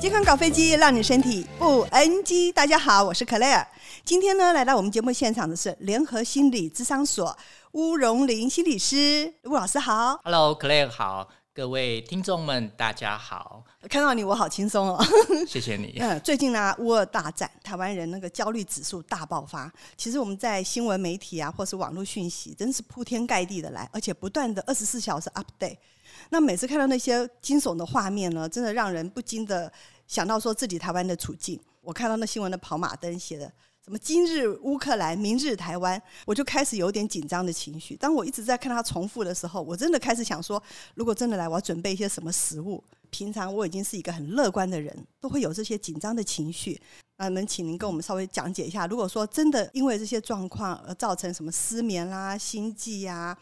健康搞飞机，让你身体不 NG。大家好，我是 Claire。今天呢，来到我们节目现场的是联合心理咨商所邬荣林心理师，邬老师好。Hello，Claire 好。各位听众们，大家好！看到你，我好轻松哦。谢谢你。嗯，最近呢，乌俄大战，台湾人那个焦虑指数大爆发。其实我们在新闻媒体啊，或是网络讯息，真是铺天盖地的来，而且不断的二十四小时 update。那每次看到那些惊悚的画面呢，真的让人不禁的想到说自己台湾的处境。我看到那新闻的跑马灯写的。什么今日乌克兰，明日台湾，我就开始有点紧张的情绪。当我一直在看他重复的时候，我真的开始想说，如果真的来，我要准备一些什么食物。平常我已经是一个很乐观的人，都会有这些紧张的情绪。那能请您跟我们稍微讲解一下，如果说真的因为这些状况而造成什么失眠啦、心悸呀，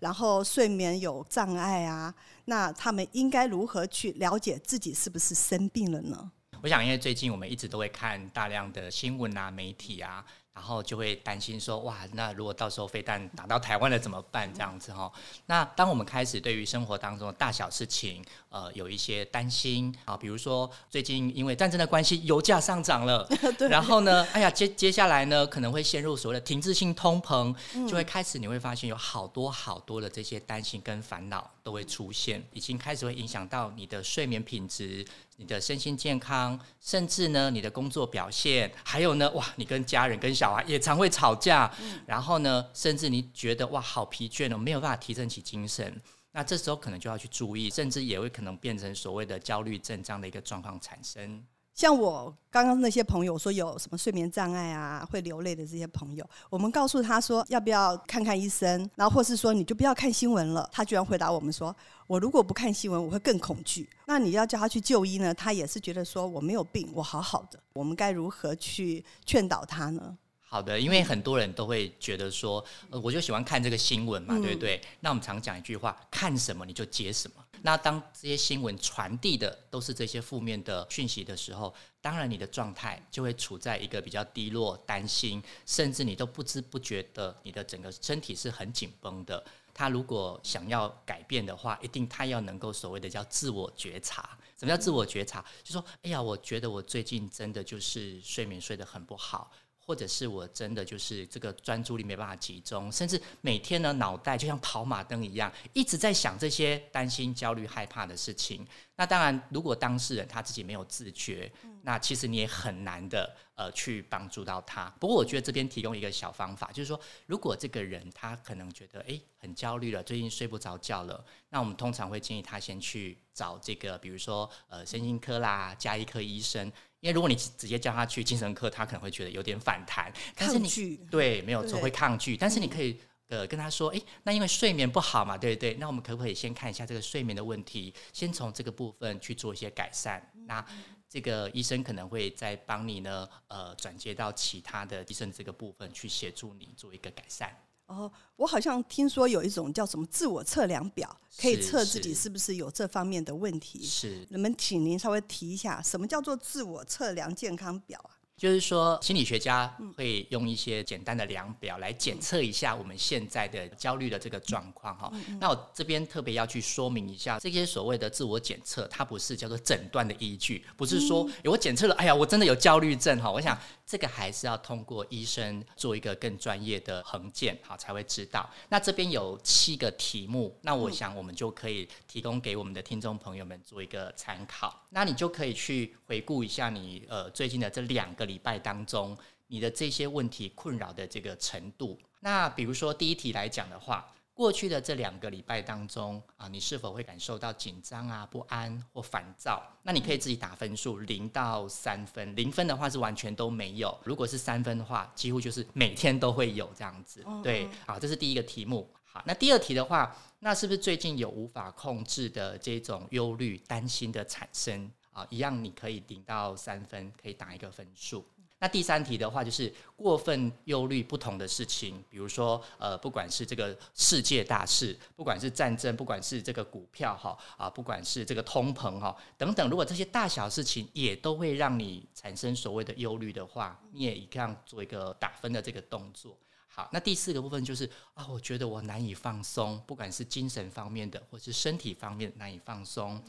然后睡眠有障碍啊，那他们应该如何去了解自己是不是生病了呢？我想，因为最近我们一直都会看大量的新闻啊、媒体啊。然后就会担心说，哇，那如果到时候飞弹打到台湾了怎么办？这样子哈。那当我们开始对于生活当中的大小事情，呃，有一些担心啊，比如说最近因为战争的关系，油价上涨了 然后呢，哎呀，接接下来呢可能会陷入所谓的停滞性通膨，就会开始你会发现有好多好多的这些担心跟烦恼都会出现，已经开始会影响到你的睡眠品质、你的身心健康，甚至呢你的工作表现，还有呢，哇，你跟家人跟小孩也常会吵架，嗯、然后呢，甚至你觉得哇好疲倦哦，没有办法提振起精神，那这时候可能就要去注意，甚至也会可能变成所谓的焦虑症这样的一个状况产生。像我刚刚那些朋友说有什么睡眠障碍啊，会流泪的这些朋友，我们告诉他说要不要看看医生，然后或是说你就不要看新闻了，他居然回答我们说，我如果不看新闻，我会更恐惧。那你要叫他去就医呢，他也是觉得说我没有病，我好好的。我们该如何去劝导他呢？好的，因为很多人都会觉得说，呃，我就喜欢看这个新闻嘛，对不对？那我们常讲一句话，看什么你就接什么。那当这些新闻传递的都是这些负面的讯息的时候，当然你的状态就会处在一个比较低落、担心，甚至你都不知不觉的，你的整个身体是很紧绷的。他如果想要改变的话，一定他要能够所谓的叫自我觉察。什么叫自我觉察？就说，哎呀，我觉得我最近真的就是睡眠睡得很不好。或者是我真的就是这个专注力没办法集中，甚至每天呢脑袋就像跑马灯一样，一直在想这些担心、焦虑、害怕的事情。那当然，如果当事人他自己没有自觉，那其实你也很难的呃去帮助到他。不过我觉得这边提供一个小方法，就是说，如果这个人他可能觉得诶很焦虑了，最近睡不着觉了，那我们通常会建议他先去找这个，比如说呃身心科啦、加医科医生。因为如果你直接叫他去精神科，他可能会觉得有点反弹，抗拒。对，没有错，会抗拒。但是你可以呃跟他说，诶，那因为睡眠不好嘛，对不对？那我们可不可以先看一下这个睡眠的问题，先从这个部分去做一些改善？那这个医生可能会再帮你呢，呃，转接到其他的医生这个部分去协助你做一个改善。哦，我好像听说有一种叫什么自我测量表，可以测自己是不是有这方面的问题。是，能不能请您稍微提一下，什么叫做自我测量健康表啊？就是说，心理学家会用一些简单的量表来检测一下我们现在的焦虑的这个状况哈。那我这边特别要去说明一下，这些所谓的自我检测，它不是叫做诊断的依据，不是说我检测了，哎呀，我真的有焦虑症哈。我想这个还是要通过医生做一个更专业的横鉴，好才会知道。那这边有七个题目，那我想我们就可以提供给我们的听众朋友们做一个参考。那你就可以去回顾一下你呃最近的这两个礼拜当中，你的这些问题困扰的这个程度。那比如说第一题来讲的话，过去的这两个礼拜当中啊，你是否会感受到紧张啊、不安或烦躁？那你可以自己打分数，零到三分。零分的话是完全都没有，如果是三分的话，几乎就是每天都会有这样子。对，好，这是第一个题目。好，那第二题的话。那是不是最近有无法控制的这种忧虑、担心的产生啊？一样，你可以零到三分，可以打一个分数。那第三题的话，就是过分忧虑不同的事情，比如说呃，不管是这个世界大事，不管是战争，不管是这个股票哈啊，不管是这个通膨哈等等，如果这些大小事情也都会让你产生所谓的忧虑的话，你也一样做一个打分的这个动作。好，那第四个部分就是啊，我觉得我难以放松，不管是精神方面的，或是身体方面难以放松。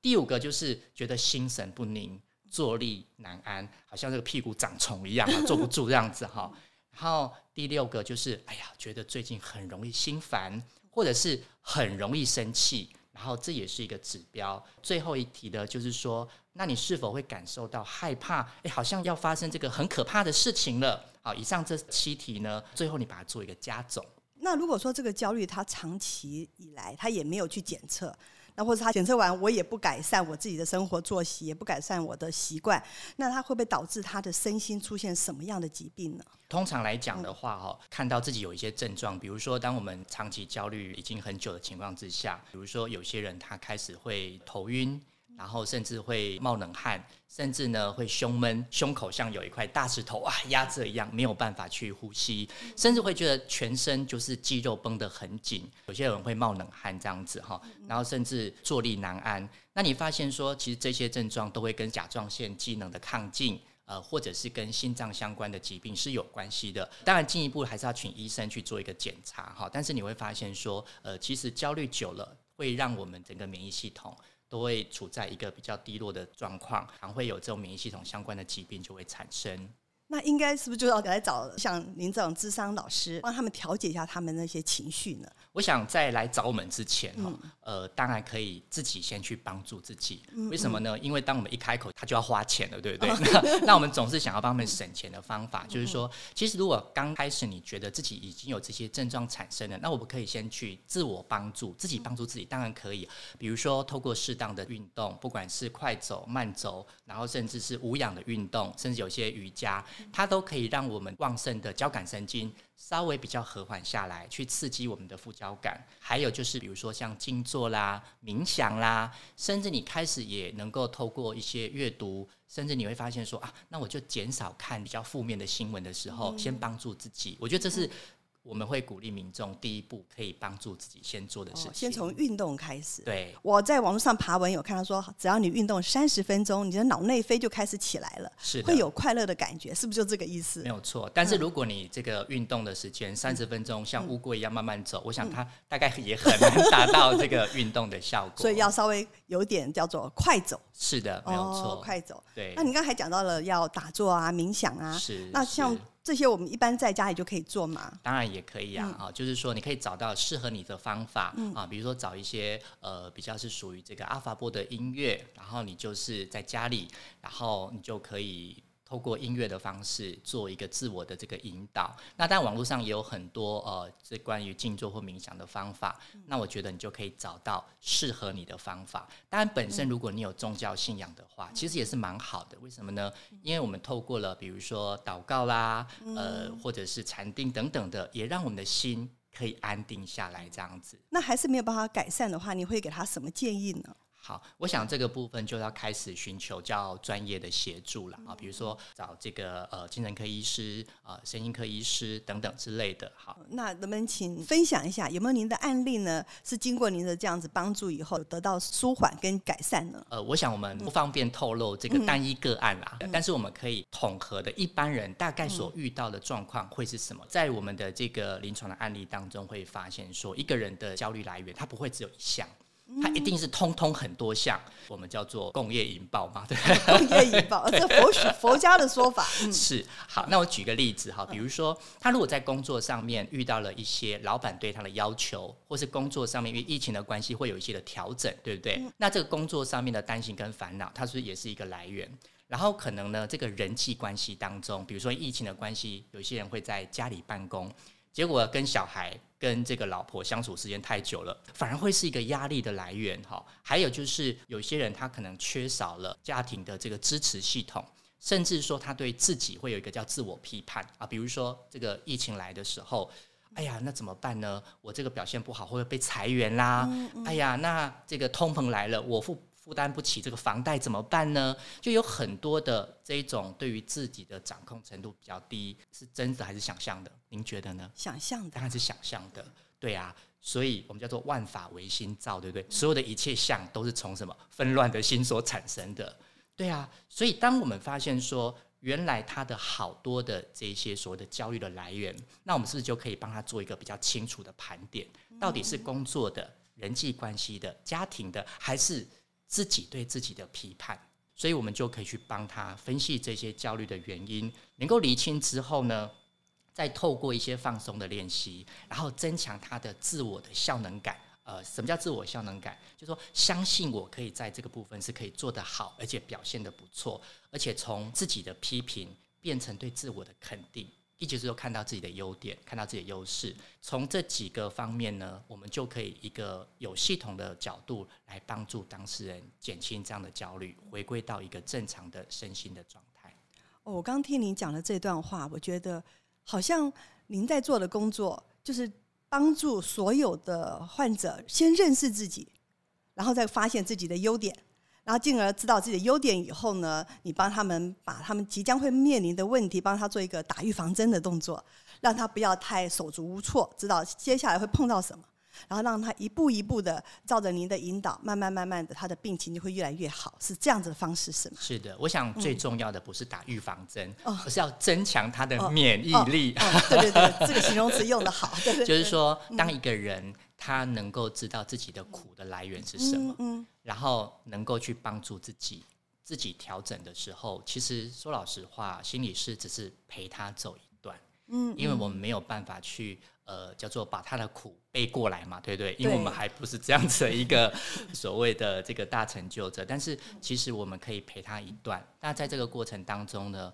第五个就是觉得心神不宁，坐立难安，好像这个屁股长虫一样啊，坐不住这样子哈。然后第六个就是，哎呀，觉得最近很容易心烦，或者是很容易生气，然后这也是一个指标。最后一题的就是说，那你是否会感受到害怕？哎，好像要发生这个很可怕的事情了。好，以上这七题呢，最后你把它做一个加总。那如果说这个焦虑它长期以来它也没有去检测，那或者他检测完我也不改善我自己的生活作息，也不改善我的习惯，那他会不会导致他的身心出现什么样的疾病呢？通常来讲的话，哈，看到自己有一些症状，比如说当我们长期焦虑已经很久的情况之下，比如说有些人他开始会头晕。然后甚至会冒冷汗，甚至呢会胸闷，胸口像有一块大石头啊压着一样，没有办法去呼吸，甚至会觉得全身就是肌肉绷得很紧。有些人会冒冷汗这样子哈，然后甚至坐立难安。那你发现说，其实这些症状都会跟甲状腺机能的亢进，呃，或者是跟心脏相关的疾病是有关系的。当然，进一步还是要请医生去做一个检查哈。但是你会发现说，呃，其实焦虑久了会让我们整个免疫系统。都会处在一个比较低落的状况，还会有这种免疫系统相关的疾病就会产生。那应该是不是就要来找像您这种智商老师，帮他们调节一下他们那些情绪呢？我想在来找我们之前，嗯、呃，当然可以自己先去帮助自己。为什么呢？因为当我们一开口，他就要花钱了，对不对？嗯、那 那我们总是想要帮他们省钱的方法，嗯、就是说，其实如果刚开始你觉得自己已经有这些症状产生了，那我们可以先去自我帮助，自己帮助自己，当然可以。比如说，透过适当的运动，不管是快走、慢走，然后甚至是无氧的运动，甚至有些瑜伽。它都可以让我们旺盛的交感神经稍微比较和缓下来，去刺激我们的副交感。还有就是，比如说像静坐啦、冥想啦，甚至你开始也能够透过一些阅读，甚至你会发现说啊，那我就减少看比较负面的新闻的时候，先帮助自己。我觉得这是。我们会鼓励民众第一步可以帮助自己先做的事情，先从运动开始。对，我在网络上爬文有看到说，只要你运动三十分钟，你的脑内啡就开始起来了，是，会有快乐的感觉，是不是就这个意思？没有错。但是如果你这个运动的时间三十分钟，像乌龟一样慢慢走，嗯、我想它大概也很难达到这个运动的效果。所以要稍微有点叫做快走。是的，没有错，哦、快走。对。那你刚才讲到了要打坐啊、冥想啊，是。那像。这些我们一般在家里就可以做嘛？当然也可以啊，啊、嗯，就是说你可以找到适合你的方法、嗯、啊，比如说找一些呃比较是属于这个阿法波的音乐，然后你就是在家里，然后你就可以。透过音乐的方式做一个自我的这个引导，那当然网络上也有很多呃，这关于静坐或冥想的方法。那我觉得你就可以找到适合你的方法。当然，本身如果你有宗教信仰的话，其实也是蛮好的。为什么呢？因为我们透过了比如说祷告啦，呃，或者是禅定等等的，也让我们的心可以安定下来。这样子，那还是没有办法改善的话，你会给他什么建议呢？好，我想这个部分就要开始寻求较专业的协助了啊，比如说找这个呃精神科医师啊、呃、神经科医师等等之类的。好，那能不能请分享一下，有没有您的案例呢？是经过您的这样子帮助以后，得到舒缓跟改善呢？呃，我想我们不方便透露这个单一个案啦，嗯、但是我们可以统合的一般人大概所遇到的状况会是什么？在我们的这个临床的案例当中，会发现说一个人的焦虑来源，他不会只有一项。它一定是通通很多项，我们叫做共业引爆嘛，对，共业引爆，这佛学佛家的说法。是，好，那我举个例子哈，比如说他如果在工作上面遇到了一些老板对他的要求，或是工作上面因为疫情的关系会有一些的调整，对不对？那这个工作上面的担心跟烦恼，它是不是也是一个来源？然后可能呢，这个人际关系当中，比如说疫情的关系，有些人会在家里办公。结果跟小孩、跟这个老婆相处时间太久了，反而会是一个压力的来源哈。还有就是有些人他可能缺少了家庭的这个支持系统，甚至说他对自己会有一个叫自我批判啊。比如说这个疫情来的时候，哎呀，那怎么办呢？我这个表现不好会不会被裁员啦？哎呀，那这个通膨来了，我付。负担不起这个房贷怎么办呢？就有很多的这种对于自己的掌控程度比较低，是真的还是想象的？您觉得呢？想象的，当然是想象的。对啊，所以我们叫做万法唯心造，对不对？所有的一切相都是从什么纷乱的心所产生的？对啊，所以当我们发现说，原来他的好多的这些所谓的焦虑的来源，那我们是不是就可以帮他做一个比较清楚的盘点？到底是工作的、人际关系的、家庭的，还是？自己对自己的批判，所以我们就可以去帮他分析这些焦虑的原因，能够厘清之后呢，再透过一些放松的练习，然后增强他的自我的效能感。呃，什么叫自我效能感？就是说相信我可以在这个部分是可以做得好，而且表现得不错，而且从自己的批评变成对自我的肯定。一直是看到自己的优点，看到自己的优势，从这几个方面呢，我们就可以一个有系统的角度来帮助当事人减轻这样的焦虑，回归到一个正常的身心的状态。哦，我刚听您讲的这段话，我觉得好像您在做的工作就是帮助所有的患者先认识自己，然后再发现自己的优点。然后进而知道自己的优点以后呢，你帮他们把他们即将会面临的问题，帮他做一个打预防针的动作，让他不要太手足无措，知道接下来会碰到什么，然后让他一步一步的照着您的引导，慢慢慢慢的，他的病情就会越来越好，是这样子的方式是吗？是的，我想最重要的不是打预防针，而、嗯、是要增强他的免疫力。哦哦哦、对对对，这个形容词用得好。对对对，就是说，当一个人他能够知道自己的苦的来源是什么。嗯。嗯然后能够去帮助自己自己调整的时候，其实说老实话，心理师只是陪他走一段，嗯，因为我们没有办法去呃叫做把他的苦背过来嘛，对不对？因为我们还不是这样子的一个 所谓的这个大成就者，但是其实我们可以陪他一段。那在这个过程当中呢，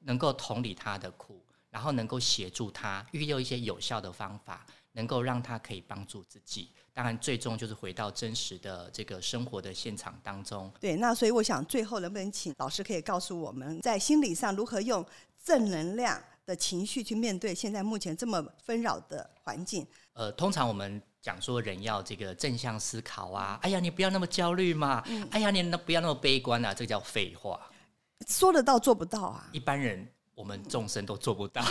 能够同理他的苦，然后能够协助他运用一些有效的方法，能够让他可以帮助自己。当然，最终就是回到真实的这个生活的现场当中。对，那所以我想，最后能不能请老师可以告诉我们，在心理上如何用正能量的情绪去面对现在目前这么纷扰的环境？呃，通常我们讲说人要这个正向思考啊，哎呀，你不要那么焦虑嘛，嗯、哎呀，你那不要那么悲观啊，这个叫废话，说得到做不到啊，一般人。我们众生都做不到，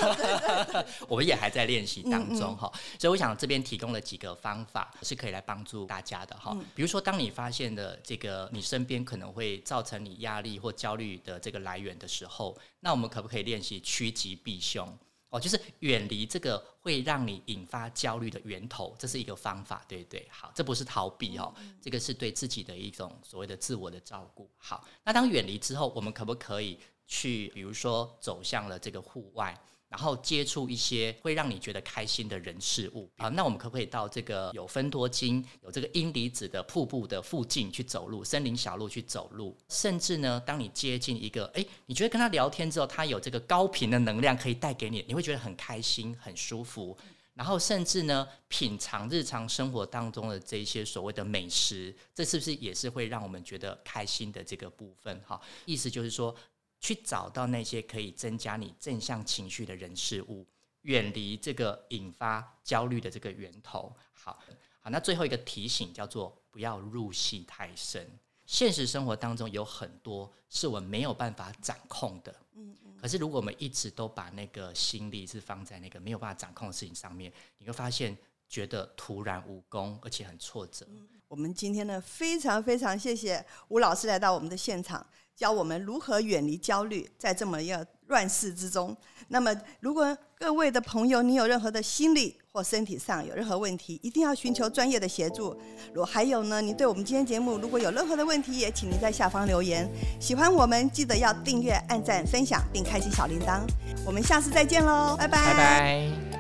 我们也还在练习当中哈。所以我想这边提供了几个方法是可以来帮助大家的哈。比如说，当你发现的这个你身边可能会造成你压力或焦虑的这个来源的时候，那我们可不可以练习趋吉避凶哦？就是远离这个会让你引发焦虑的源头，这是一个方法，对不对？好，这不是逃避哦，这个是对自己的一种所谓的自我的照顾。好，那当远离之后，我们可不可以？去，比如说走向了这个户外，然后接触一些会让你觉得开心的人事物啊。那我们可不可以到这个有芬多精、有这个阴离子的瀑布的附近去走路，森林小路去走路？甚至呢，当你接近一个，哎，你觉得跟他聊天之后，他有这个高频的能量可以带给你，你会觉得很开心、很舒服。然后甚至呢，品尝日常生活当中的这些所谓的美食，这是不是也是会让我们觉得开心的这个部分？哈，意思就是说。去找到那些可以增加你正向情绪的人事物，远离这个引发焦虑的这个源头。好，好，那最后一个提醒叫做不要入戏太深。现实生活当中有很多是我们没有办法掌控的。嗯嗯。可是如果我们一直都把那个心力是放在那个没有办法掌控的事情上面，你会发现觉得徒然无功，而且很挫折。我们今天呢，非常非常谢谢吴老师来到我们的现场。教我们如何远离焦虑，在这么一个乱世之中。那么，如果各位的朋友，你有任何的心理或身体上有任何问题，一定要寻求专业的协助。如还有呢，你对我们今天节目如果有任何的问题，也请您在下方留言。喜欢我们，记得要订阅、按赞、分享，并开启小铃铛。我们下次再见喽，拜。拜拜。